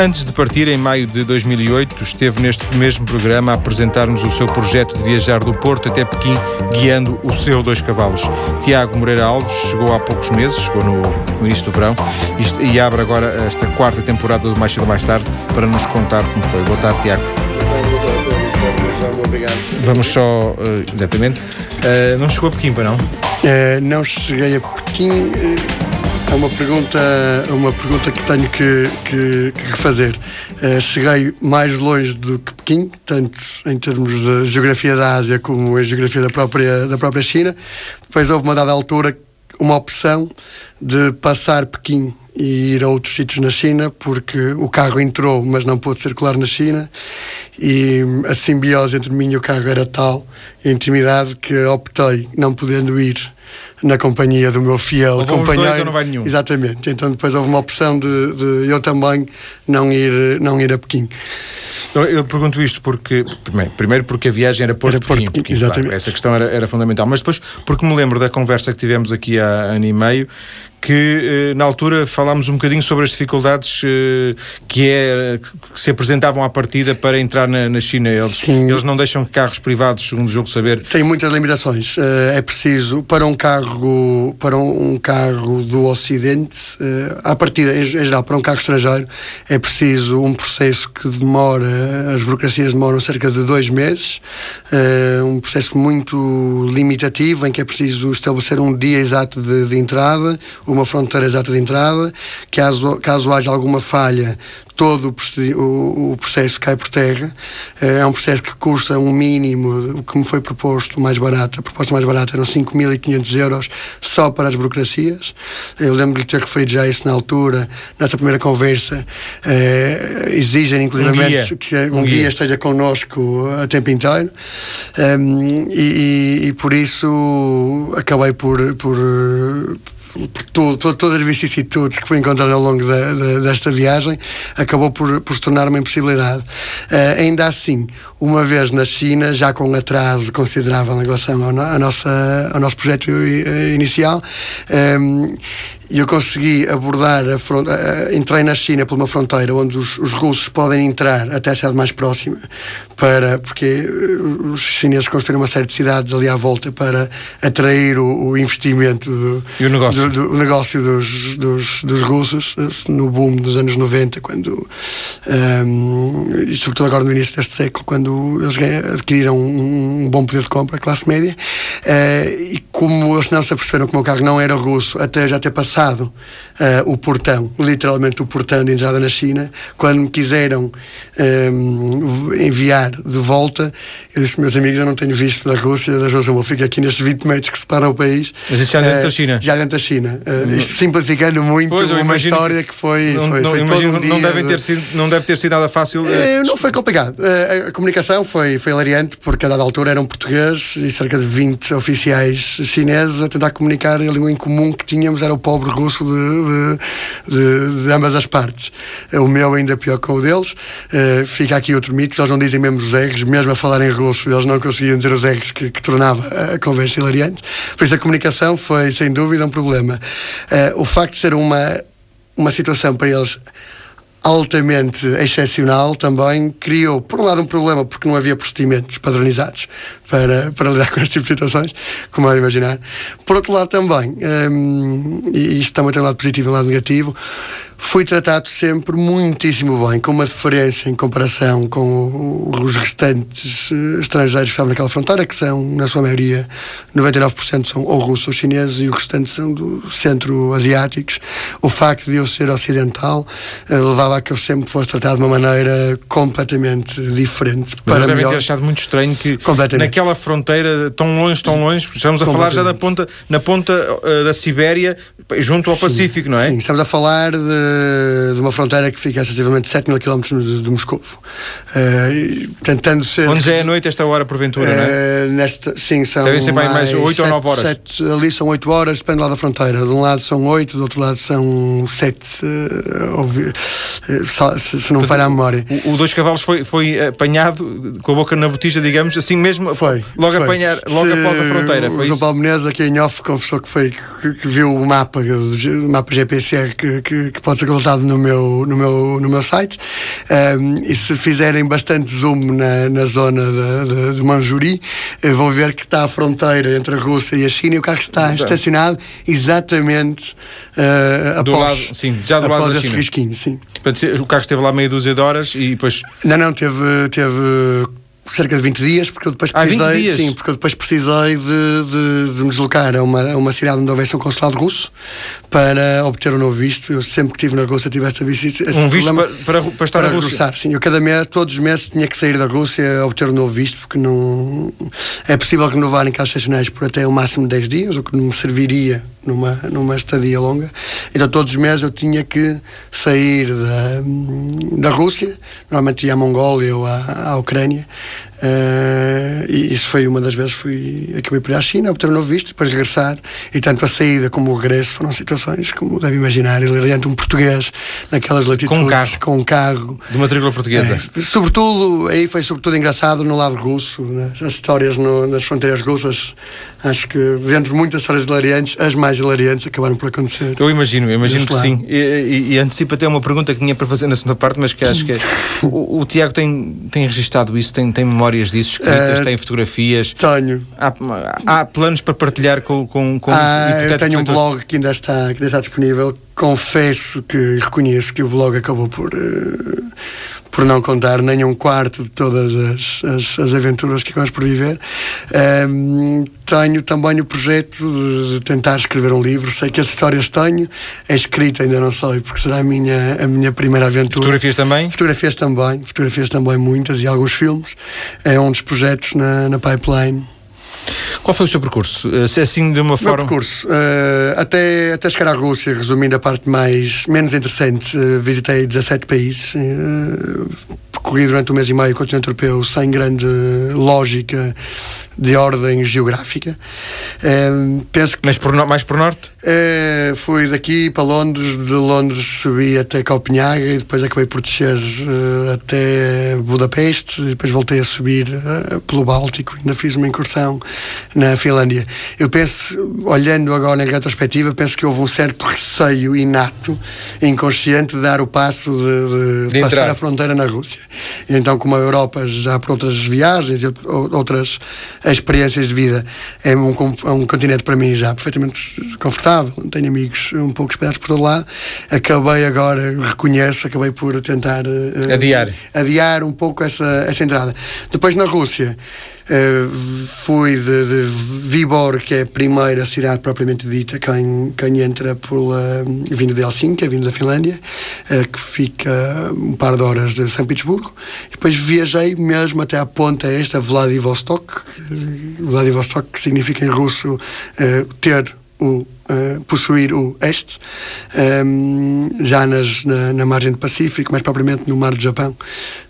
Antes de partir, em maio de 2008, esteve neste mesmo programa a apresentar-nos o seu projeto de viajar do Porto até Pequim, guiando o seu dois cavalos. Tiago Moreira Alves chegou há poucos meses, chegou no, no início do verão, e, e abre agora esta quarta temporada do Mais Cedo Mais Tarde para nos contar como foi. Boa tarde, Tiago. Vamos só, uh, exatamente. Uh, não chegou a Pequim, para não? Uh, não cheguei a Pequim. É uma pergunta, uma pergunta que tenho que, que, que refazer. Uh, cheguei mais longe do que Pequim, tanto em termos de geografia da Ásia como em geografia da própria, da própria China. Depois houve uma dada altura uma opção de passar Pequim e ir a outros sítios na China, porque o carro entrou, mas não pôde circular na China, e a simbiose entre mim e o carro era tal, a intimidade, que optei, não podendo ir na companhia do meu fiel companheiro. Dois, ou não vai nenhum. Exatamente. Então depois houve uma opção de, de, eu também não ir, não ir a Pequim. Eu, eu pergunto isto porque, primeiro, porque a viagem era Porto, era Porto Pequim, Pequim exatamente. Claro, essa questão era, era fundamental, mas depois porque me lembro da conversa que tivemos aqui há ano e meio que eh, na altura falámos um bocadinho sobre as dificuldades eh, que, é, que se apresentavam à partida para entrar na, na China. Eles, eles, não deixam carros privados, segundo o jogo saber. Tem muitas limitações. Eh, é preciso, para um carro, para um carro do Ocidente, à partida, em geral, para um carro estrangeiro, é preciso um processo que demora, as burocracias demoram cerca de dois meses, um processo muito limitativo, em que é preciso estabelecer um dia exato de, de entrada, uma fronteira exata de entrada, caso, caso haja alguma falha, todo o, processo cai por terra. Eh, é um processo que custa um mínimo, o que me foi proposto mais barato, a proposta mais barata eram 5.500 euros só para as burocracias. Eu lembro de ter referido já isso na altura, nessa primeira conversa. Eh, exigem, inclusivamente, um que um, um guia. guia esteja connosco a tempo inteiro. Um, ehm, e, e, e, por isso acabei por, por por, por todas as vicissitudes que fui encontrando ao longo da, da, desta viagem, acabou por, por se tornar uma impossibilidade. Uh, ainda assim, uma vez na China, já com um atraso considerável em relação ao, no, nossa, ao nosso projeto inicial, um, ehm, e eu consegui abordar a fronteira, entrei na China por uma fronteira onde os, os, russos podem entrar até a cidade mais próxima, para, porque eh, os chineses construíram uma série de cidades ali à volta para atrair o, o investimento do, e o negócio, do, do negócio dos, dos, dos, russos no boom dos anos 90, quando, um, ehm, e sobretudo agora no início deste século, quando eles adquiriram um, um bom poder de compra, a classe média, uh, e como eles não se aperceberam que o meu carro não era russo, até já ter passado passado uh, o portão, literalmente o portão de entrada na China, quando me quiseram um, eh, enviar de volta, eu disse, meus amigos, eu não tenho visto da Rússia, da Rússia, eu fico aqui nestes 20 metros que separam o país. Mas isso já dentro uh, da China? Já dentro da China. Uh, isto simplificando muito pois, uma história que, que foi, não, foi, não, foi imagino, um não, deve ter sido, não deve ter sido nada fácil. não foi complicado. a comunicação foi, foi hilariante, porque a dada altura era um português e cerca de 20 oficiais chineses a tentar comunicar a língua em comum que tínhamos, era o pobre russo de, de, de, de, ambas as partes. O meu ainda pior que o deles. Uh, fica aqui outro mito, eles não dizem mesmo os R's, mesmo a falar em russo, eles não conseguiam dizer os R's que, que tornava a conversa hilariante. Por isso a comunicação foi, sem dúvida, um problema. Uh, o facto de ser uma, uma situação para eles altamente excepcional também criou, por um lado, um problema porque não havia procedimentos padronizados para, para lidar com este tipo de situações, como é imaginar. Por outro lado, também, um, e isto também tem um lado positivo e um lado negativo, fui tratado sempre muitíssimo bem, com uma diferença em comparação com os restantes eh, estrangeiros que estavam naquela fronteira, que são, na sua maioria, 99% são ou russos ou chineses e o restante são do centro-asiáticos. O facto de eu ser ocidental eh, levava a que eu sempre fosse tratado de uma maneira completamente diferente. Mas para devem ter achado muito estranho que naquela fronteira tão longe, tão longe, estamos a falar já na ponta, na ponta uh, da Sibéria, junto ao sim, Pacífico, não é? Sim, estamos a falar de de, uma fronteira que fica a sensivelmente 7 mil km de, de Moscou. Uh, tentando ser. Onde já é noite esta hora, porventura, uh, não é? Eh, nesta, sim, são. Devem ser mais, mais 8 ou 9 horas. 7, ali são 8 horas, depende lá da fronteira. De um lado são 8, do outro lado são 7, uh, se, se, não falha a memória. O, o Dois Cavalos foi, foi apanhado com a boca na botija, digamos, assim mesmo, foi, logo, foi. Apanhar, logo se, após a fronteira. Foi o João Paulo Menezes, aqui em off, confessou que, foi, que, que viu o mapa, o mapa GPCR que, que, que pode consultado no meu, no meu, no meu site. Um, e se fizerem bastante zoom na, na zona de, de, de Manjuri, uh, vão ver que está a fronteira entre a Rússia e a China e o carro está estacionado exatamente uh, após, lado, sim, já do após lado esse China. risquinho. Sim. Portanto, o carro esteve lá meia dúzia de horas e depois. Não, não, teve. teve cerca de 20 dias, porque eu depois precisei, ah, sim, porque eu depois precisei de, de, de me deslocar a uma, a uma cidade onde houvesse um consulado russo para obter um novo visto. Eu sempre que estive na Rússia tive esta visita. Um visto para, para, para, estar para na Rússia? Regressar, sim. Eu cada mês, todos os meses, tinha que sair da Rússia a obter um novo visto, porque não é possível renovar em casos excepcionais por até o máximo de 10 dias, o que não me serviria numa, numa estadia longa. Então todos os meses eu tinha que sair da, da Rússia, normalmente ia à Mongólia ou à, à Ucrânia, Uh, e isso foi uma das vezes fui acabei por ir à China obter um novo visto depois regressar e tanto a saída como o regresso foram situações como deve imaginar ele adiante um português naquelas latitudes com um carro, com um carro. De matrícula portuguesa. É, sobretudo aí foi sobretudo engraçado no lado russo né? as histórias no, nas fronteiras russas. Acho que dentro de muitas histórias hilariantes as mais hilariantes acabaram por acontecer eu imagino eu imagino que lado. sim e, e, e antecipa até uma pergunta que tinha para fazer na segunda parte mas que acho que é, o, o Tiago tem, tem registado isso tem, tem memória memórias disso escritas? Uh, tem fotografias? Tenho. Há, há, planos para partilhar com, com, com ah, Eu tenho um blog que ainda, está, que ainda está disponível. Confesso que reconheço que o blog acabou por. Uh, por não contar nem um quarto de todas as, as, as aventuras que acabamos por viver. Um, tenho também o projeto de tentar escrever um livro. Sei que as histórias tenho, é escrita ainda não sei, porque será a minha, a minha primeira aventura. Fotografias também? Fotografias também, fotografias também muitas e alguns filmes. É um dos projetos na, na pipeline. Qual foi o seu percurso? Eh, se é assim de uma forma. Meu percurso, uh, até, até chegar à Rússia, resumindo a parte mais, menos interessante, uh, visitei 17 países, uh, percorri durante um mês e meio o continente europeu sem grande lógica de ordem geográfica. Uh, penso que, Mas por, mais por norte? Uh, fui daqui para Londres, de Londres subi até Copenhaga e depois acabei por descer uh, até Budapeste e depois voltei a subir uh, pelo Báltico. Ainda fiz uma incursão na Finlândia. Eu penso, olhando agora em retrospectiva, penso que houve um certo receio inato, inconsciente, de dar o passo de, de, de passar entrar. a fronteira na Rússia. E então, como a Europa já por outras viagens e outras experiências de vida é um, é um continente para mim já perfeitamente confortável, tenho amigos um pouco espalhados por todo lado. Acabei agora, reconheço, acabei por tentar uh, adiar. adiar um pouco essa, essa entrada. Depois na Rússia. Fui de, de Vibor, que é a primeira cidade propriamente dita, quem, quem entra pela, vindo de Helsinki, vindo da Finlândia, uh, que fica um par de horas de São Petersburgo. Depois viajei mesmo até à ponta esta, Vladivostok, Vladivostok, que significa em russo uh, ter o Uh, possuir o este, um, ehm, já nas, na, na, margem do Pacífico, mais propriamente no Mar do Japão.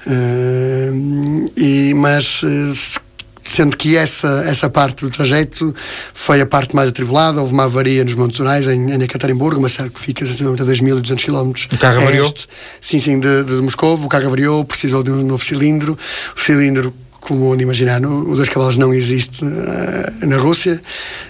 Uh, e, mas uh, sendo que essa, essa parte do trajeto foi a parte mais atribulada. Houve uma avaria nos Montes Urais, em, em Ekaterimburgo, uma cidade que fica sensivelmente a 2.200 km. O carro avariou? Sim, sim, de, de Moscou. O carro avariou, precisou de um novo cilindro. O cilindro como onde imaginar, o dois cavalos não existe uh, na Rússia.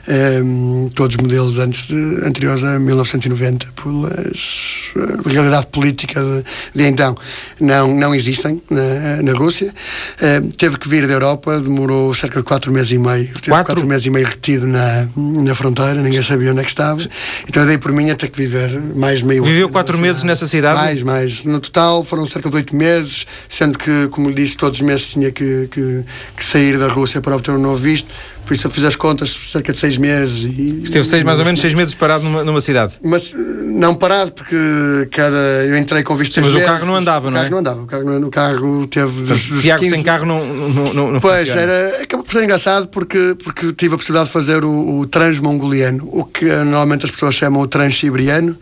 Um, ehm, todos os modelos antes de, anteriores a 1990, pela uh, realidade política de, de, então, não, não existem na, na Rússia. Uh, teve que vir da Europa, demorou cerca de quatro meses e meio. Teve quatro? quatro meses e meio retido na, na fronteira, ninguém sabia onde é que estava. Então eu dei por mim a ter que viver mais meio Viveu quatro meses nessa cidade? Mais, mais. No total foram cerca de oito meses, sendo que, como lhe disse, todos os meses tinha que, que que, sair da Rússia para obter um novo visto. Por isso eu fiz as contas cerca de seis meses. E, Esteve seis, mais ou menos seis meses parado numa, numa cidade? Mas não parado, porque cada, eu entrei com visto Mas meses, o carro não andava, não é? O carro não andava. O carro, o carro teve. Dos, dos Tiago 15... sem carro não, não, não, não Pois, era, acabou por ser engraçado porque, porque tive a possibilidade de fazer o, o transmongoliano, o que normalmente as pessoas chamam o transsiberiano,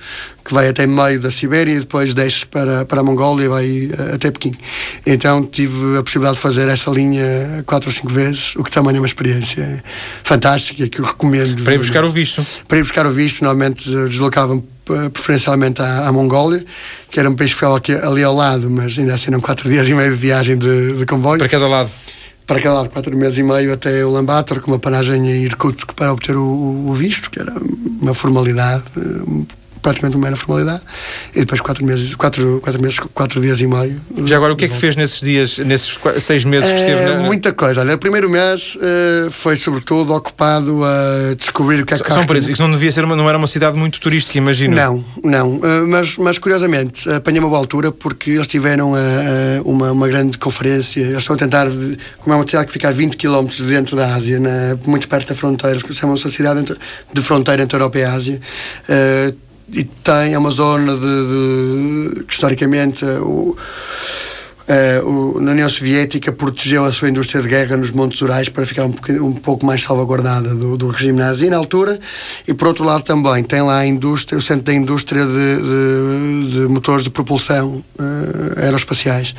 que vai até meio da Sibéria e depois desce para, para a Mongólia e vai uh, até Pequim. Então tive a possibilidade de fazer essa linha quatro ou cinco vezes, o que também é uma experiência fantástica que eu recomendo. Para ir buscar o visto? Para ir buscar o visto, normalmente deslocavam preferencialmente à, à, Mongólia, que era um país que ficava aqui, ali ao lado, mas ainda assim eram quatro dias e meio de viagem de, de comboio. Para cada lado? Para cada lado, quatro meses e meio até o Lambator, com uma paragem em Irkutsk para obter o, o visto, que era uma formalidade praticamente uma mera formalidade, e depois quatro meses, quatro, quatro meses, quatro dias e meio. Já agora, o que é que fez nesses dias, nesses seis meses que esteve na... Muita coisa. Olha, o primeiro mês uh, foi sobretudo ocupado a descobrir o que é que... São isso, isso não devia ser, uma, não era uma cidade muito turística, imagino. Não, não, uh, mas, mas curiosamente apanhei uma boa altura porque eles tiveram uh, uma, uma grande conferência, eles estão a tentar, como é uma cidade que fica a 20 km dentro da Ásia, na, muito perto da fronteira, chamam-se a cidade de fronteira entre a Europa e a Ásia, e tem é uma zona de, de que historicamente o Uh, o, na União Soviética protegeu a sua indústria de guerra nos Montes Urais para ficar um, um pouco mais salvaguardada do, do, regime nazi na altura e por outro lado também tem lá a indústria, o centro da indústria de, de, de motores de propulsão uh, aeroespaciais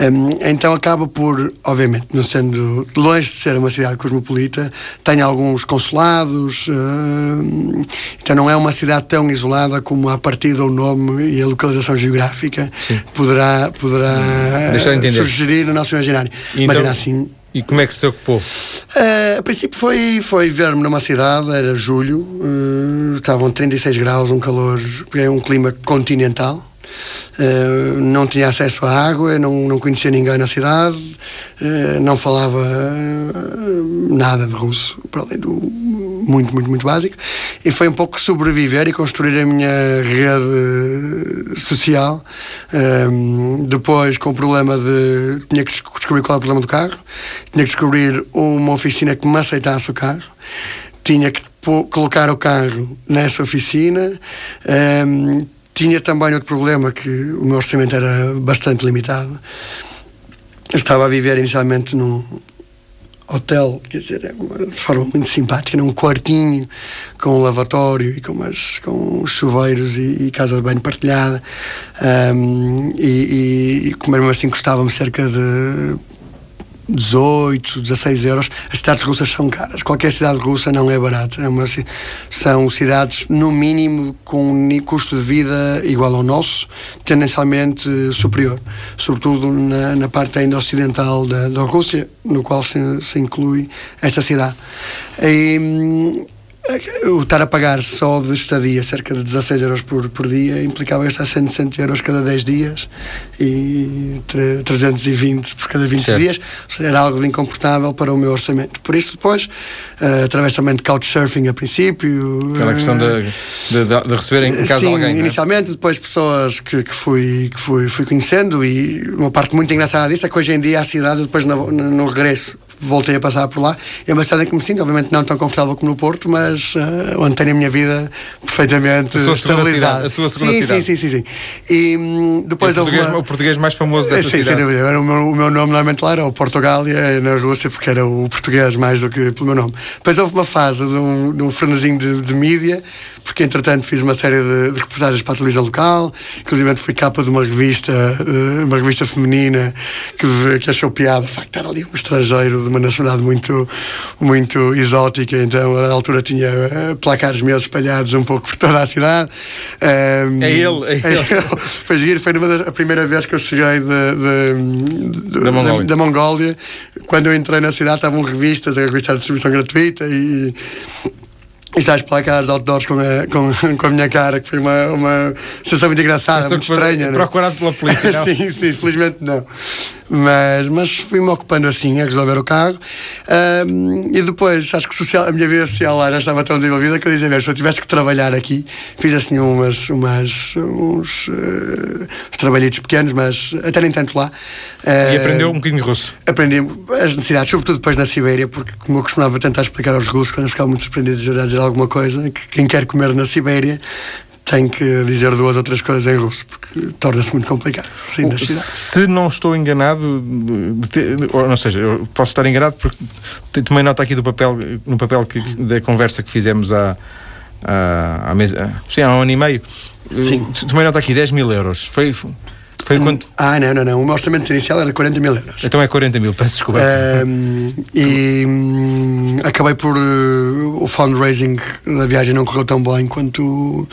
um, então acaba por, obviamente não sendo longe de ser uma cidade cosmopolita tem alguns consulados uh, então não é uma cidade tão isolada como a partir do nome e a localização geográfica Sim. poderá, poderá hum surgir no nosso imaginário. Então, Mas era assim. E como é que se ocupou? Uh, a princípio foi, foi ver-me numa cidade, era julho, uh, estavam 36 graus, um calor, é um clima continental. Uh, não tinha acesso à água, não, não conhecia ninguém na cidade, uh, não falava uh, nada de russo, para além do muito, muito, muito básico. E foi um pouco sobreviver e construir a minha rede social. depois, com o problema de. tinha que descobrir qual era o problema do carro, tinha que descobrir uma oficina que me aceitasse o carro, tinha que colocar o carro nessa oficina. Um, tinha também outro problema, que o meu orçamento era bastante limitado. Eu estava a viver inicialmente num hotel, quer dizer, é uma, forma muito simpática, num quartinho com um lavatório e com, umas, com chuveiros e, e casa de banho partilhada. Um, e, e, e como assim custava-me cerca de 18, 16 euros. As cidades russas são caras. Qualquer cidade russa não é barata. É uma, são cidades, no mínimo, com um custo de vida igual ao nosso, tendencialmente superior. Sobretudo na, na parte ainda ocidental da, da Rússia, no qual se, se inclui esta cidade. E, o estar a pagar só de estadia cerca de 16 euros por, por dia implicava gastar 100, euros cada 10 dias e 320 por cada 20 certo. dias. Era algo de incomportável para o meu orçamento. Por isso, depois, uh, através também de couchsurfing a princípio. Pela uh, questão de, de, de, receber em casa sim, alguém. É? inicialmente, depois pessoas que, que, fui, que fui, fui conhecendo e uma parte muito engraçada disso é que hoje em dia a cidade, depois no, no regresso voltei a passar por lá. É uma cidade em que me sinto, obviamente, não tão confortável como no Porto, mas uh, onde tenho a minha vida perfeitamente a estabilizada. A sua segunda sim, cidade. Sim, sim, sim, sim. E um, depois o, português, uma... o português mais famoso dessa sim, cidade. Sim, sem dúvida. O meu, o meu nome normalmente lá era o Portugália, na Rússia, porque era o português mais do que pelo meu nome. Depois houve uma fase de um, de um frenesinho de, de mídia, porque entretanto fiz uma série de, de, reportagens para a televisão local, inclusive fui capa de uma revista, uma revista feminina que, que achou piada, de facto, era ali um estrangeiro de uma nacionalidade muito, muito exótica, então a altura tinha uh, placares meus espalhados um pouco por toda a cidade. Um, é ele, é, é ele. foi giro, foi a primeira vez que eu cheguei de, de, de, da, Mongólia. da, Mongólia. Quando eu entrei na cidade estavam revistas, a revista de distribuição gratuita e e estás placares outdoors com a, com, com a minha cara, que foi uma, uma sensação muito engraçada, muito estranha. Né? Procurado pela polícia, sim, sim, felizmente não. Mas, mas fui-me ocupando assim a resolver o carro. Um, e depois, acho que social, a minha vida social lá já estava tão desenvolvida que eu dizia, se eu tivesse que trabalhar aqui, fiz assim umas, umas, uns, uh, trabalhitos pequenos, mas até nem tanto lá. Uh, e aprendeu um bocadinho de russo? Aprendi as necessidades, sobretudo depois na Sibéria, porque como eu costumava tentar explicar aos russos, quando eles ficavam muito surpreendidos a dizer alguma coisa, que quem quer comer na Sibéria tem que dizer duas ou três coisas em russo, porque torna-se muito complicado. Sim, Se não estou enganado, ou não seja, eu posso estar enganado porque tomei nota aqui do papel, no papel que, da conversa que fizemos há, há, há, mesa, sim, há um ano e meio. Sim. Tomei nota aqui 10 mil euros. Foi, foi quanto? Ah, não, não, não. O meu orçamento inicial era 40 mil euros. Então é 40 mil, peço desculpa. Um, e um, acabei por. Uh, o fundraising da viagem não correu tão bem quanto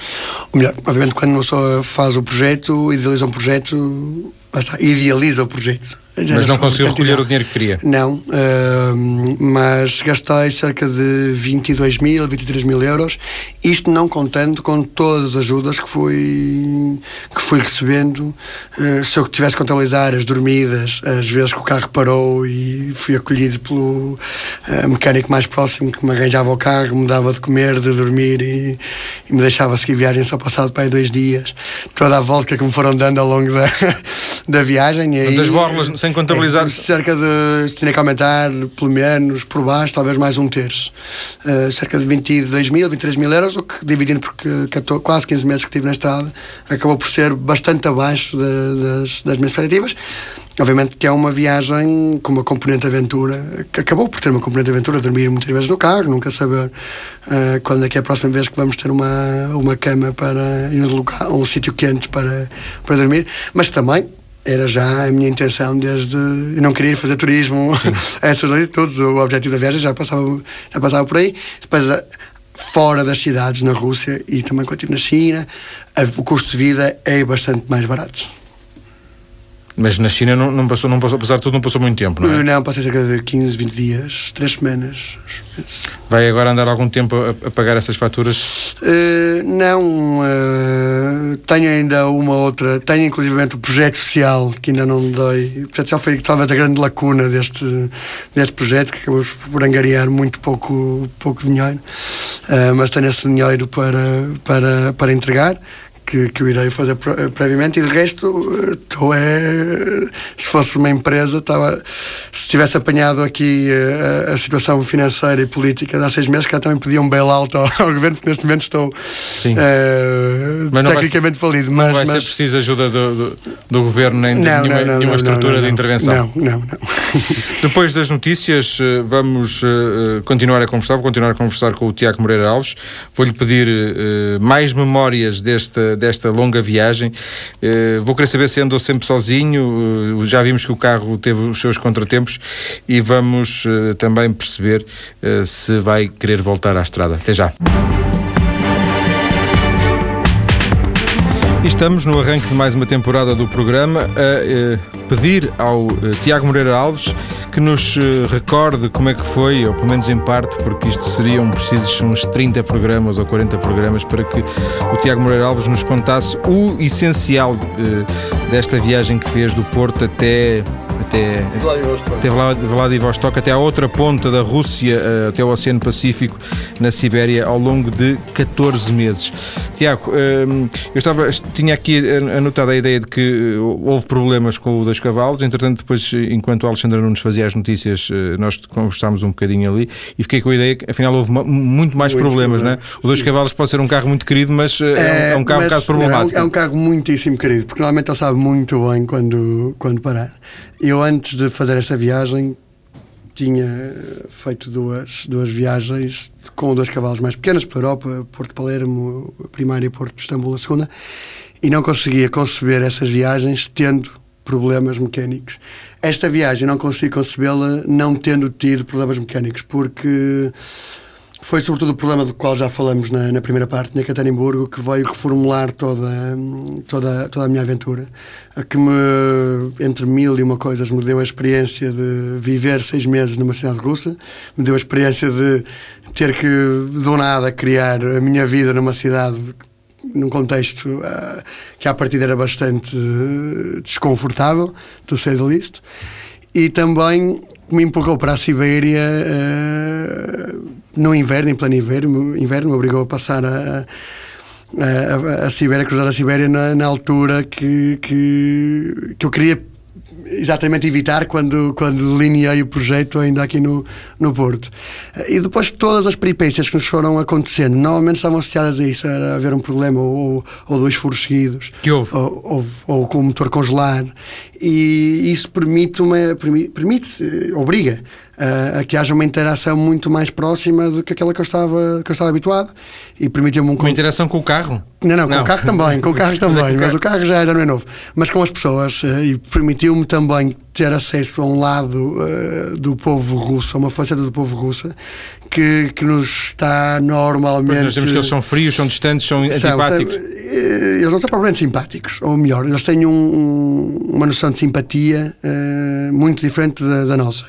melhor, obviamente, quando uma pessoa faz o projeto, idealiza um projeto, idealiza o projeto. Mas não conseguiu recolher o dinheiro que queria? Não, uh, mas gastei cerca de 22 mil, 23 mil euros, isto não contando com todas as ajudas que fui, que fui recebendo. Uh, se eu tivesse que contabilizar as dormidas, as vezes que o carro parou e fui acolhido pelo uh, mecânico mais próximo que me arranjava o carro, me dava de comer, de dormir e, e me deixava seguir viagem só passado para aí dois dias. Toda a volta que me foram dando ao longo da, da viagem. E aí, das borlas, sem contabilizar. É, cerca de. tinha que aumentar, pelo menos, por baixo, talvez mais um terço. Uh, cerca de 22 mil, 23 mil euros, o que, dividindo por quase 15 meses que estive na estrada, acabou por ser bastante abaixo de, das, das minhas expectativas. Obviamente que é uma viagem com uma componente aventura, que acabou por ter uma componente aventura, dormir muitas vezes no carro, nunca saber uh, quando é que é a próxima vez que vamos ter uma, uma cama para um, local, um sítio quente para, para dormir, mas também era já a minha intenção desde. Eu não queria fazer turismo essas latitudes, o objetivo da viagem já passava, já passava por aí. Depois, fora das cidades, na Rússia e também quando estive na China, o custo de vida é bastante mais barato. Mas na China não, não, passou, não passou, apesar de tudo, não passou muito tempo, não é? Não, passei cerca de 15, 20 dias, 3 semanas. Vai agora andar algum tempo a, a pagar essas faturas? Uh, não, uh, tenho ainda uma outra, tenho inclusivamente o projeto social, que ainda não dei. O projeto social foi talvez a grande lacuna deste, deste projeto, que acabou por angariar muito pouco, pouco dinheiro, uh, mas tenho esse dinheiro para, para, para entregar que, que eu irei fazer previamente. E de resto estou é se fosse uma empresa estava se tivesse apanhado aqui a, eh, a, situação financeira e política de há seis meses cá também pedia um bailout ao, ao governo porque neste momento estou uh, tecnicamente vai, falido mas, não vai mas... ser preciso ajuda do, do, do governo nem de não, nenhuma, não, nenhuma estrutura de intervenção? Não, não, não. Depois das notícias eh, vamos continuar a conversar. Vou continuar a conversar com o Tiago Moreira Alves. Vou-lhe pedir mais memórias desta desta longa viagem. Uh, vou querer saber se andou sempre sozinho. Uh, já vimos que o carro teve os seus contratempos e vamos uh, também perceber se vai querer voltar à estrada. Até já. Estamos no arranque de mais uma temporada do programa a pedir ao Tiago Moreira Alves que nos eh, recorde como é que foi, ou pelo menos em parte, porque isto seriam precisos uns 30 programas ou 40 programas para que o Tiago Moreira Alves nos contasse o essencial eh, desta viagem que fez do Porto até até, até Vladivostok, até à outra ponta da Rússia, eh, até o Oceano Pacífico, na Sibéria, ao longo de 14 meses. Tiago, ehm, eu estava, tinha aqui anotado a ideia de que eh, houve problemas com o Dois Cavalos, entretanto, depois, enquanto o Alexandre Nunes fazia as notícias, eh, nós conversámos um bocadinho ali e fiquei com a ideia que, afinal, houve muito mais muito problemas, não é? O Dois Sim. Cavalos pode ser um carro muito querido, mas é, é um, carro um bocado problemático. Não, é um carro muitíssimo querido, porque normalmente ele sabe muito bem quando, quando parar. Eu, antes de fazer esta viagem, tinha feito duas, duas viagens com dois cavalos mais pequenos pela Europa, Porto Palermo, a primeira, e Porto de Istambul, a segunda, e não conseguia conceber essas viagens tendo problemas mecânicos. Esta viagem não consigo concebê-la não tendo tido problemas mecânicos, porque foi sobretudo o problema do qual já falamos na, na primeira parte, na Catanimburgo, que veio reformular toda, toda, toda a minha aventura, que me, entre mil e uma coisas, me deu a experiência de viver seis meses numa cidade russa, me deu a experiência de ter que, do nada, criar a minha vida numa cidade num contexto uh, que à partida era bastante desconfortável, to say the least, e também me empurrou para a Sibéria uh, no inverno, em pleno inverno, inverno me obrigou a passar a, a, a, a Sibéria, a cruzar a Sibéria na, na altura que, que, que eu queria exatamente evitar quando, quando delineei o projeto ainda aqui no, no Porto. E depois de todas as peripécias que nos foram acontecendo, normalmente estavam associadas a isso, era haver um problema ou, ou dois furos seguidos. Que houve? Ou, ou, ou com o motor congelar. E isso permite, uma, permite, permite obriga a, a, que haja uma interação muito mais próxima do que aquela que eu estava, que eu estava habituado e permitiu-me um... Uma interação com o carro? Não, não, com não. o carro também, com o carro também, mas o carro já era, não é novo. Mas com as pessoas eh, e permitiu-me também ter acesso a um lado uh, do povo russo, a uma faceta do povo russo que, que nos está normalmente. Pois nós temos que eles são frios, são distantes, são, são antipáticos. eh, eles não são propriamente simpáticos, ou melhor, eles têm um, uma noção de simpatia uh, muito diferente da, da, nossa.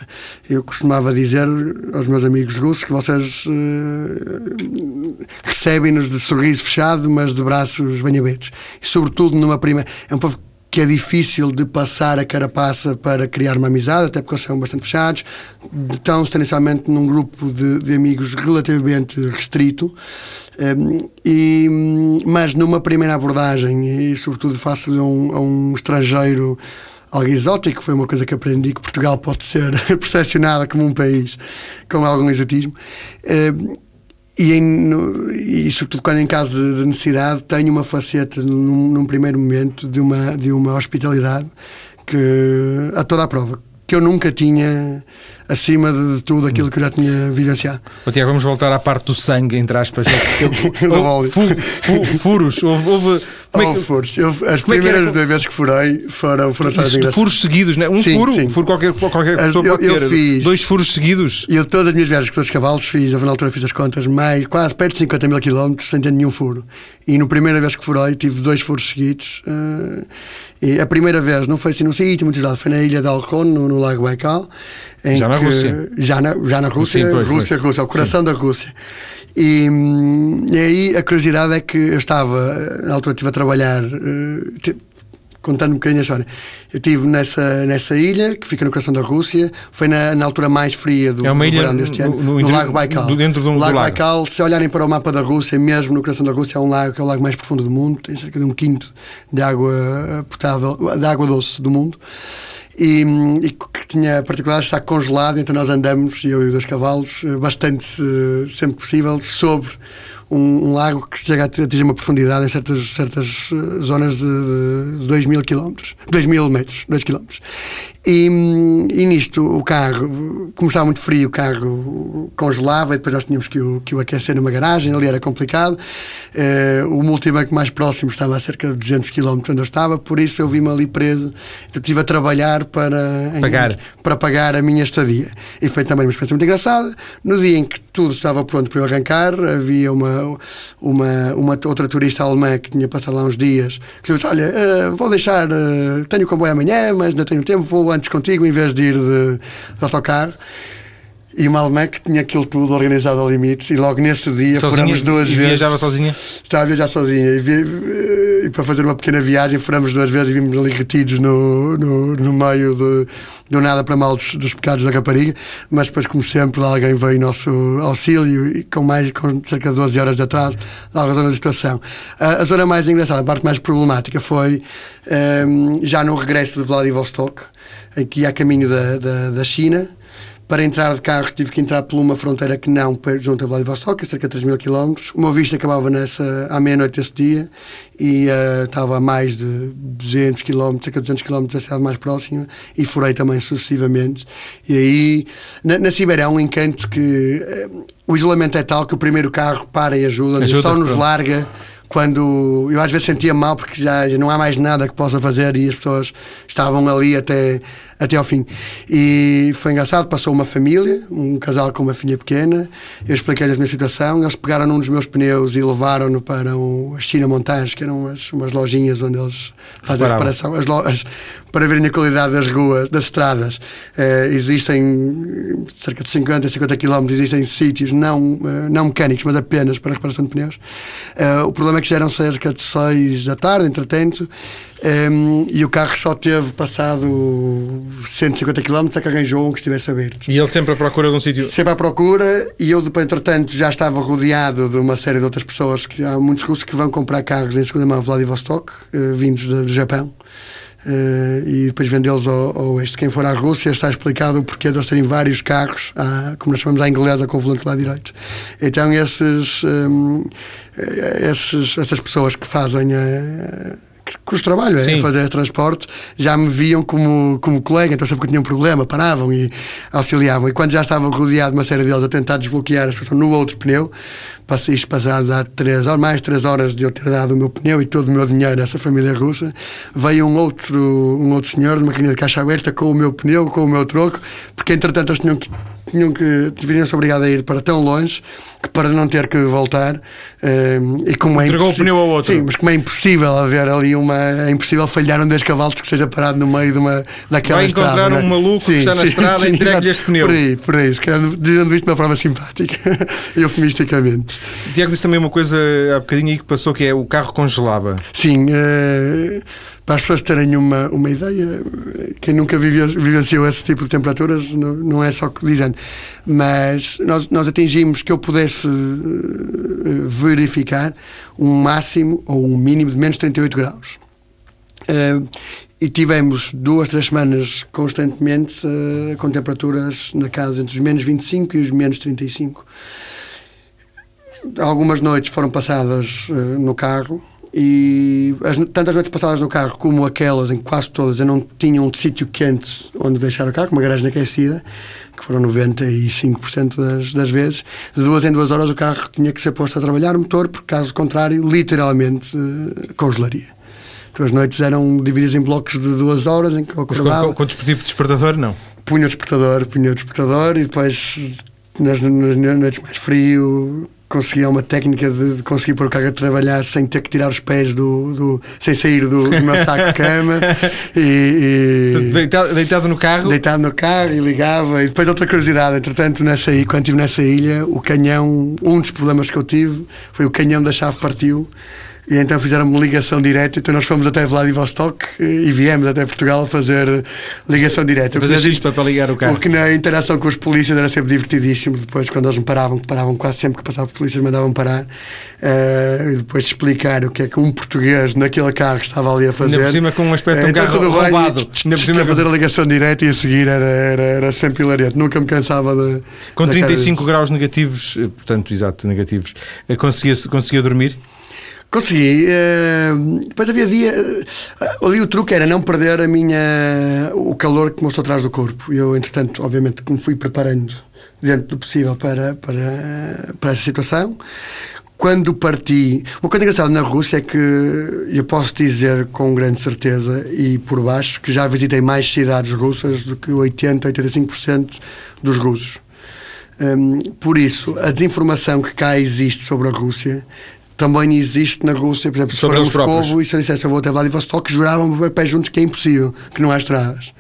Eu costumava dizer aos meus amigos russos que vocês uh, recebem-nos de sorriso fechado, mas de braços bem abertos. E, sobretudo, numa primeira. É um povo que é difícil de passar a carapaça para criar uma amizade, até porque eles são bastante fechados, estão tendencialmente num grupo de, de amigos relativamente restrito, um, ehm, e, mas numa primeira abordagem, e sobretudo face a um, a um estrangeiro algo exótico, foi uma coisa que aprendi que Portugal pode ser percepcionada como um país com algum exotismo. Um, ehm, e, em, no, e sobretudo quando em caso de, necessidade tenho uma faceta num, num, primeiro momento de uma, de uma hospitalidade que a toda a prova que eu nunca tinha acima de tudo aquilo que eu já tinha vivenciado. Tiago, vamos voltar à parte do sangue, entre aspas. houve, furos, houve, houve como é que, oh, furos. Eu, as é primeiras duas vezes que furei foram, foram Isto, Furos seguidos, né? Um sim, furo, sim. furo qualquer, qualquer pessoa eu, pode eu. Fiz, Dois furos seguidos. Eu todas as minhas viagens com os cavalos fiz, na altura fiz as contas, mais, quase perto de 50 mil quilómetros sem ter nenhum furo. E na primeira vez que furei tive dois furos seguidos. Uh, e a primeira vez não foi assim num sítio muito usado, foi na ilha de Alcon, no, no Lago Baikal. Já na Rússia. Já na, já na Rússia, sim, pois, Rússia, pois. Rússia, o coração da Rússia. E, e, aí a curiosidade é que eu estava, na altura estive a trabalhar, uh, contando um bocadinho a história. Eu estive nessa, nessa ilha, que fica no coração da Rússia, foi na, na altura mais fria do, é uma do ilha deste ano, no, no, no Lago Baikal. Do, dentro de um, lago, lago Baikal, se olharem para o mapa da Rússia, mesmo no coração da Rússia, é um lago que é o lago mais profundo do mundo, tem cerca de um quinto de água potável, de água doce do mundo e, e que tinha a particularidade de estar congelado, então nós andamos, eu e os dois cavalos, eh, bastante, eh, sempre possível, sobre um, um, lago que chega a atingir uma profundidade em certas, certas eh, zonas de 2 mil quilómetros, 2 mil metros, 2 quilómetros. E, e, nisto o carro, como estava muito frio, o carro congelava e depois nós tínhamos que o, que o aquecer numa garagem, ali era complicado. Uh, o multibanco mais próximo estava a cerca de 200 km onde eu estava, por isso eu vi-me ali preso. Eu estive a trabalhar para pagar. Em, para pagar a minha estadia. E foi também uma experiência muito engraçada. No dia em que tudo estava pronto para eu arrancar, havia uma, uma, uma outra turista alemã que tinha passado lá uns dias que disse: Olha, uh, vou deixar, uh, tenho comboio amanhã, mas ainda tenho tempo, vou antes contigo em vez de ir de, de autocarro. E uma alemã que tinha aquilo tudo organizado ao limite, e logo nesse dia sozinha, furamos duas e vezes. viajava sozinha? Estava a viajar sozinha. E, vi, e, para fazer uma pequena viagem, furamos duas vezes e vimos ali retidos no, no, no meio de, do nada para mal dos, dos, pecados da rapariga. Mas depois, como sempre, alguém veio em nosso auxílio e com mais com cerca de 12 horas de atraso, dá razão da situação. A, a, zona mais engraçada, a parte mais problemática foi um, já no regresso de Vladivostok, em que ia a caminho da, da, da China para entrar de carro tive que entrar por uma fronteira que não junto a Vladivostok, cerca de 3 mil quilómetros. O meu visto acabava nessa, à meia-noite desse dia e uh, estava a mais de 200 quilómetros, cerca de 200 quilómetros da cidade mais próxima e furei também sucessivamente. E aí, na, na Sibéria há um encanto que uh, o isolamento é tal que o primeiro carro para e ajuda, ajuda só nos pronto. larga quando eu às vezes sentia mal porque já, já, não há mais nada que possa fazer e as pessoas estavam ali até, até ao fim. E foi engraçado, passou uma família, um casal com uma filha pequena, eu expliquei-lhes a minha situação, eles pegaram num dos meus pneus e levaram-no para o, a China que eram umas, umas lojinhas onde eles fazem a reparação, as lojas, para verem a qualidade das ruas, das estradas. Uh, existem cerca de 50, 50 quilómetros, existem sítios não, uh, não mecânicos, mas apenas para a reparação de pneus. Uh, o problema é que já eram cerca de 6 da tarde, entretanto, um, e o carro só teve passado 150 km a que arranjou um que estivesse aberto. E ele sempre à procura de um sítio? Sempre à procura, e eu, depois, entretanto, já estava rodeado de uma série de outras pessoas, que há muitos russos que vão comprar carros em segunda mão Vladivostok, uh, vindos do Japão. Uh, e depois vendê-los ao, ao oeste. Quem for à Rússia está explicado o porquê de eles terem vários carros, à, como nós chamamos à inglesa, com o volante lá direito. Então, esses, um, eh, esses, essas pessoas que fazem a cujo trabalho é fazer transporte, já me viam como, como colega, então sempre que tinham um problema paravam e auxiliavam. E quando já estava rodeado uma série deles a tentar desbloquear a situação no outro pneu, passei isto passado há três horas, mais três horas de eu ter dado o meu pneu e todo o meu dinheiro a essa família russa, veio um outro, um outro senhor de uma maquinha de caixa aberta com o meu pneu, com o meu troco, porque entretanto eles tinham que tinham que deveriam-se obrigado a ir para tão longe que para não ter que voltar uh, e como é Entregou o pneu ao outro. Sim, mas como é impossível haver ali uma. É impossível falhar um 10 cavalos que seja parado no meio de uma, daquela Vai encontrar estrada, um é? maluco sim, que está na sim, estrada e entregue-lhe este pneu. Por aí, por aí, se calhar dizendo isto de uma forma simpática, eufemisticamente. Tiago disse também uma coisa há bocadinho aí que passou que é o carro congelava. Sim, uh, para as pessoas terem uma, uma ideia, quem nunca vivenciou esse tipo de temperaturas não, não é só que dizendo, mas nós, nós atingimos que eu pudesse uh, verificar um máximo ou um mínimo de menos 38 graus. Uh, e tivemos duas, três semanas constantemente uh, com temperaturas na casa entre os menos 25 e os menos 35. Algumas noites foram passadas uh, no carro e as, tanto as noites passadas no carro como aquelas em quase todas eu não tinha um sítio quente onde deixar o carro, uma garagem aquecida, que foram 95% das, das vezes. De duas em duas horas o carro tinha que ser posto a trabalhar o motor, porque caso contrário, literalmente uh, congelaria. Então as noites eram divididas em blocos de duas horas em que eu acordava. Com, com, com despertador, não? Punha o despertador, punha o despertador e depois nas, nas noites mais frio conseguia uma técnica de, de, conseguir pôr o carro a trabalhar sem ter que tirar os pés do, do sem sair do, do meu saco de cama e, e deitado, deitado, no carro? Deitado no carro e ligava. E depois outra curiosidade entretanto nessa quando estive nessa ilha o canhão um dos problemas que eu tive foi o canhão da chave partiu e então fizeram uma ligação direta. Então nós fomos até Vladivostok e viemos até Portugal fazer ligação direta. Fazer isto para ligar o carro. Porque na interação com os polícias era sempre divertidíssimo. Depois, quando eles me paravam, que paravam quase sempre que passavam polícias, mandavam parar. Uh, e depois explicar o que é que um português naquele carro estava ali a fazer. Ainda por cima com um aspecto uh, então, um carro roubado. Ainda por cima fazer a ligação direta e a seguir era, era, era sempre hilariante. Nunca me cansava de. Com 35 graus negativos, eh, portanto, exato, negativos, conseguia, conseguia dormir? Consegui. Uh, depois havia dia. Uh, ali o truque era não perder a minha, o calor que mostrou atrás do corpo. Eu, entretanto, obviamente, me fui preparando dentro do possível para, para, para essa situação. Quando parti. Uma coisa engraçada na Rússia é que eu posso dizer com grande certeza e por baixo que já visitei mais cidades russas do que 80, 85% dos russos. Um, por isso, a desinformação que cá existe sobre a Rússia também existe na Rússia, por exemplo, se for a Moscovo e se eu dissesse eu vou até Vladivostok, juravam pé juntos que é impossível, que não há estradas.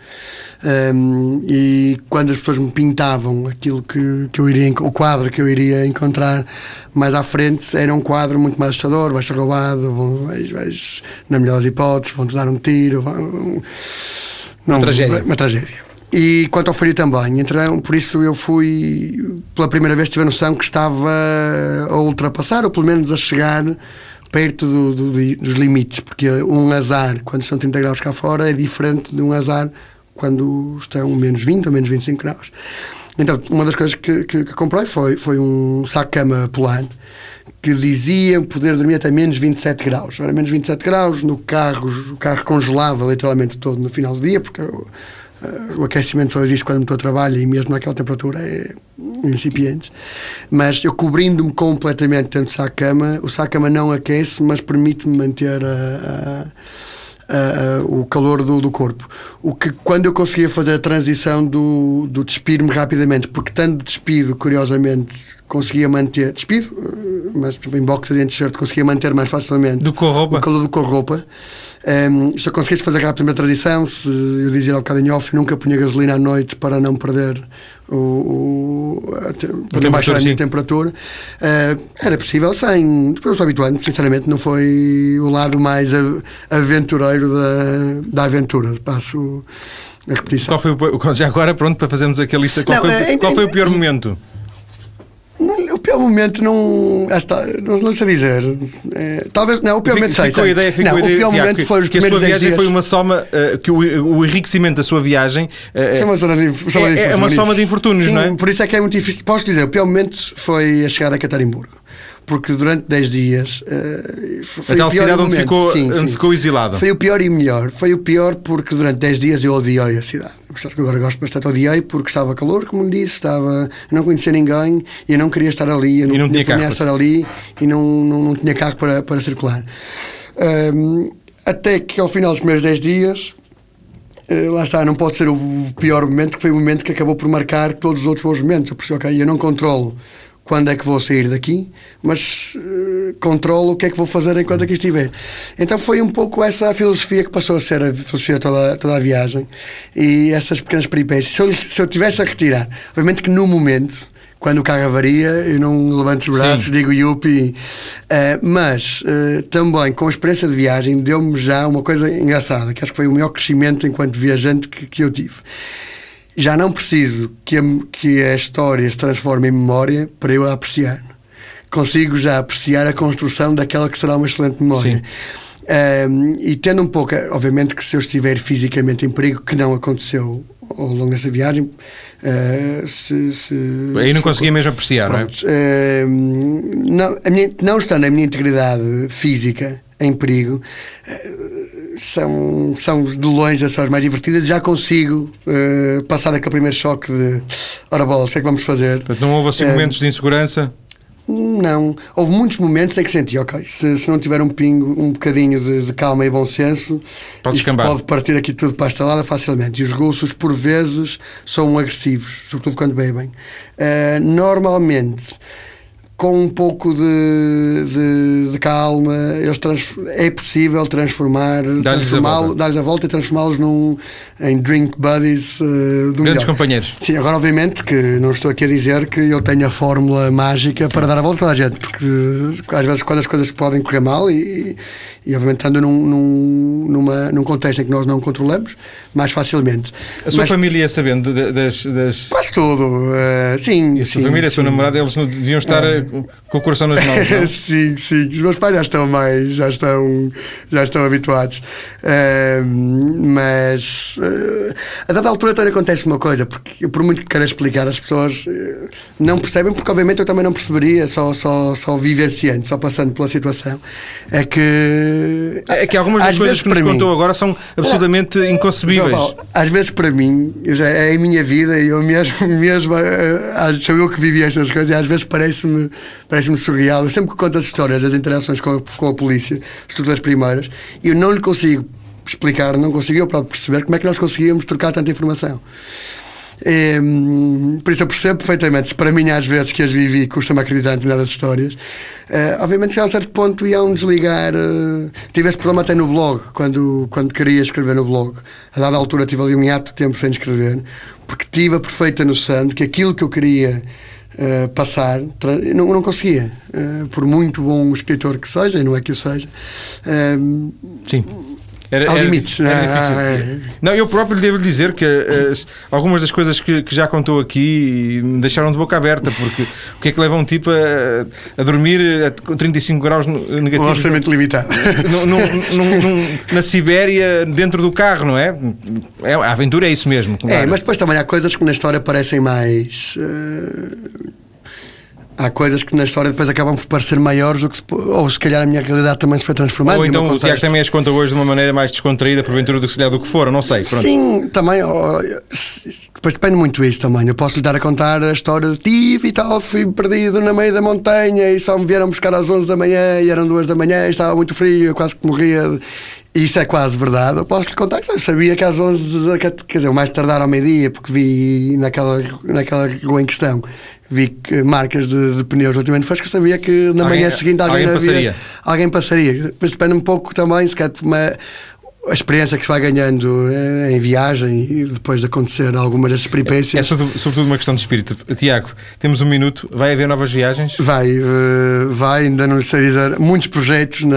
Um, e quando as pessoas me pintavam aquilo que, que eu iria, o quadro que eu iria encontrar mais à frente, era um quadro muito mais assustador, vai ser roubado, vão, vais, vais, na melhor das hipóteses, vão-te dar um tiro, vão, não, uma tragédia. Uma tragédia. E quanto ao frio também, então, por isso eu fui, pela primeira vez, tive a noção que estava a ultrapassar, ou pelo menos a chegar perto do, do, dos limites, porque um azar, quando são 30 graus cá fora, é diferente de um azar quando estão menos 20 ou menos 25 graus. Então, uma das coisas que, que, que comprei foi, foi um saco-cama polar que dizia poder dormir até menos 27 graus. Era menos 27 graus, no carro, o carro congelava literalmente todo no final do dia, porque o aquecimento só existe quando o motor trabalha e mesmo naquela temperatura é incipiente. Mas eu cobrindo-me completamente dentro do saco-cama, o saco-cama não aquece, mas permite-me manter a, a, a, o calor do, do, corpo. O que, quando eu conseguia fazer a transição do, do despir-me rapidamente, porque tanto despido, curiosamente, conseguia manter. Despido, uh, mas em boxer e em t-shirt conseguia manter mais facilmente do o calor do cor-roupa. Um, se eu conseguisse fazer rapidamente a transição, se eu dizia ao bocado em off, nunca punha gasolina à noite para não perder o, o a, baixar a minha temperatura. Uh, era possível sem. Depois eu sou habituando, sinceramente, não foi o lado mais aventureiro da, da aventura. Passo a repetição. Qual foi o, já agora, pronto, para fazermos aqui a lista, qual, não, foi, é, qual foi o pior momento? O pior momento não. Esta, não, não sei dizer. É, talvez. Não, o pior momento sei. Ficou a ideia, ficou não, a ideia, o pior momento que, foi os que a sua viagem foi uma soma. Uh, que o, o, enriquecimento da sua viagem. Uh, é, uma soma de, é, é, uma soma de infortúnios, Sim, não é? Por isso é que é muito difícil. Posso dizer, o pior momento foi a chegada a Catarimburgo porque durante 10 dias uh, foi a tal cidade onde, ficou, sim, onde sim. ficou exilado. Foi o pior e melhor. Foi o pior porque durante 10 dias eu odiei a cidade. Sabes que agora gosto bastante, odiei porque estava calor, como lhe disse, estava, não conhecia ninguém e eu não queria estar ali, eu não, e não tinha carro, estar ali e não, não, não tinha carro para, para circular. Um, até que ao final dos primeiros 10 dias eh, lá está, não pode ser o pior momento, que foi o momento que acabou por marcar todos os outros bons momentos. Eu percebi, ok, eu não controlo quando é que vou sair daqui, mas uh, controlo o que é que vou fazer enquanto aqui estiver. Então foi um pouco essa a filosofia que passou a ser a filosofia toda, toda a viagem e essas pequenas peripécias. Se eu, se eu tivesse a retirar, obviamente que no momento quando o carro avaria, eu não levanto os braços, Sim. digo yupi. Uh, mas uh, também com a experiência de viagem deu-me já uma coisa engraçada, que acho que foi o maior crescimento enquanto viajante que, que eu tive. Já não preciso que a, que a história se transforme em memória para eu a apreciar. Consigo já apreciar a construção daquela que será uma excelente memória. Sim. Um, e tendo um pouco, obviamente que se eu estiver fisicamente em perigo, que não aconteceu ao longo dessa viagem, uh, se, se, aí não conseguia mesmo apreciar, pronto, não é? Uh, não, minha, não estando a minha integridade física em perigo, uh, são, são de longe as mais divertidas. Já consigo uh, passar daquele primeiro choque de ora bola, sei que vamos fazer. Portanto, não houve assim momentos de insegurança? Não. Houve muitos momentos em que senti, ok, se, se não tiver um pingo, um bocadinho de, de calma e bom senso, pode, pode partir aqui tudo para a estalada facilmente. E os russos, por vezes, são agressivos, sobretudo quando bebem. Uh, normalmente com um pouco de, de, de calma, eles é possível transformar, dar-lhes a, volta e transformá-los num, em drink buddies uh, do Grandes melhor. companheiros. Sim, agora obviamente que não estou aqui a dizer que eu tenho a fórmula mágica Sim. para dar a volta a toda a gente, porque às vezes quando as coisas podem correr mal e, e obviamente estando num, num, numa, num contexto em que nós não controlamos, mais facilmente. A sua Mas, família sabendo das, das... Quase tudo, uh, sim. E a sua sim, família, sim. a sua namorada, eles não deviam estar... Uh, com o coração nas mãos. Sim, sim. Os meus pais já estão mais, já estão, já estão habituados. Uh, mas uh, a dada altura também acontece uma coisa, porque por muito que queira explicar, as pessoas não percebem, porque obviamente eu também não perceberia, só, só, só vivenciando, só passando pela situação. É que. É que algumas das coisas que nos mim, contou agora são absolutamente é, às vezes para mim, já é a minha vida e eu mesmo, mesmo sou eu que vivi estas coisas e às vezes parece-me parece-me surreal. Eu sempre que conto as histórias das interações com a, com a polícia, sobretudo as primeiras, eu não lhe consigo explicar, não consigo eu próprio perceber como é que nós conseguíamos trocar tanta informação. É, por isso eu percebo perfeitamente. Para mim, às vezes que as vivi, custa-me acreditar em determinadas histórias. Uh, obviamente, a um certo ponto iam desligar. Uh, tive esse problema até no blog, quando, quando queria escrever no blog. A dada altura, tive ali um hiato de tempo sem escrever, porque tive a perfeita noção de que aquilo que eu queria uh, passar, não, não conseguia. Uh, por muito bom escritor que seja, e não é que o seja. Uh, Sim. Era, Há limites. Era, era difícil. Ah, é. Não, eu próprio devo lhe dizer que as, algumas das coisas que, que, já contou aqui me deixaram de boca aberta, porque o que é que leva um tipo a, a dormir com 35 graus negativos? Um orçamento limitado. na Sibéria, dentro do carro, não é? é? A aventura é isso mesmo. Claro. É, mas depois também há coisas que na história parecem mais. Uh há coisas que na história depois acabam por parecer maiores, ou se calhar a minha realidade também se foi transformando. Ou então o Tiago também as conta hoje de uma maneira mais descontraída, porventura do que se lhe do que for, não sei. Pronto. Sim, também. Oh, depois depende muito disso também. Eu posso lhe dar a contar a história de tive e tal, fui perdido na meio da montanha e só me vieram buscar às 11 da manhã e eram 2 da manhã e estava muito frio, eu quase que morria. Isso é quase verdade. Eu posso lhe contar que eu sabia que às 11, quer dizer, mais tardar ao meio-dia, porque vi naquela, naquela rua em questão vi marcas de, de pneus relativamente frescos, sabia que na alguém, manhã seguinte alguém, alguém passaria. alguém passaria. Depois depende um pouco também, se calhar, uma, a experiência que se vai ganhando eh, em viagem e depois de acontecer algumas das peripécias. É, é sobretudo uma questão de espírito. Tiago, temos um minuto, vai haver novas viagens? Vai, eh, vai, ainda não sei dizer, muitos projetos na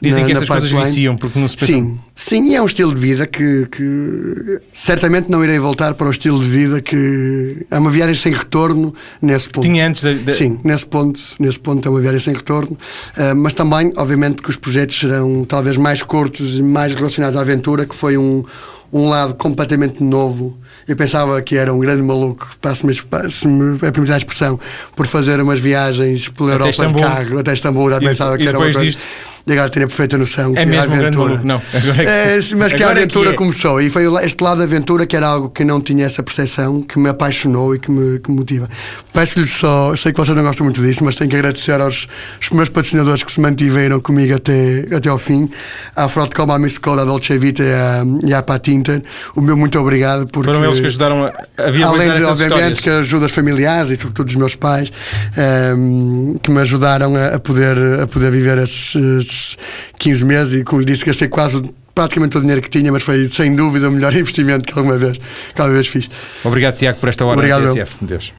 Dizem na, que essas coisas viciam porque não se pensa... Sim, sim, é um estilo de vida que, que, certamente não irei voltar para o estilo de vida que é uma viagem sem retorno nesse ponto. Tinha antes de... Sim, nesse ponto, nesse ponto é uma viagem sem retorno, uh, mas também, obviamente, que os projetos serão talvez mais curtos e mais relacionados à aventura, que foi um, um lado completamente novo. Eu pensava que era um grande maluco, passe-me passe a permitir a expressão, por fazer umas viagens pela Europa de carro até Istambul, já pensava e, que era uma coisa. Disto de agora ter a perfeita noção é mesmo a aventura, grande maluco, não. É, que, mas que a aventura é que é. começou e foi este lado da aventura que era algo que não tinha essa percepção, que me apaixonou e que me, que me motiva. Peço-lhe só, sei que vocês não gostam muito disso, mas tenho que agradecer aos, aos meus patrocinadores que se mantiveram comigo até, até ao fim, à Frotcom, à Miss Cola, à Dolce Vita e à, à Patinter. O meu muito obrigado. Porque, Foram eles que ajudaram a, a Além de, obviamente, histórias. que ajudas familiares e sobretudo dos meus pais, um, ehm, que me ajudaram a, a, poder, a poder viver esses, esses 15 meses e, como lhe disse, gastei quase praticamente todo o dinheiro que tinha, mas foi sem dúvida o melhor investimento que alguma vez, que alguma vez fiz. Obrigado, Tiago, por esta hora Obrigado. TSF. Deus.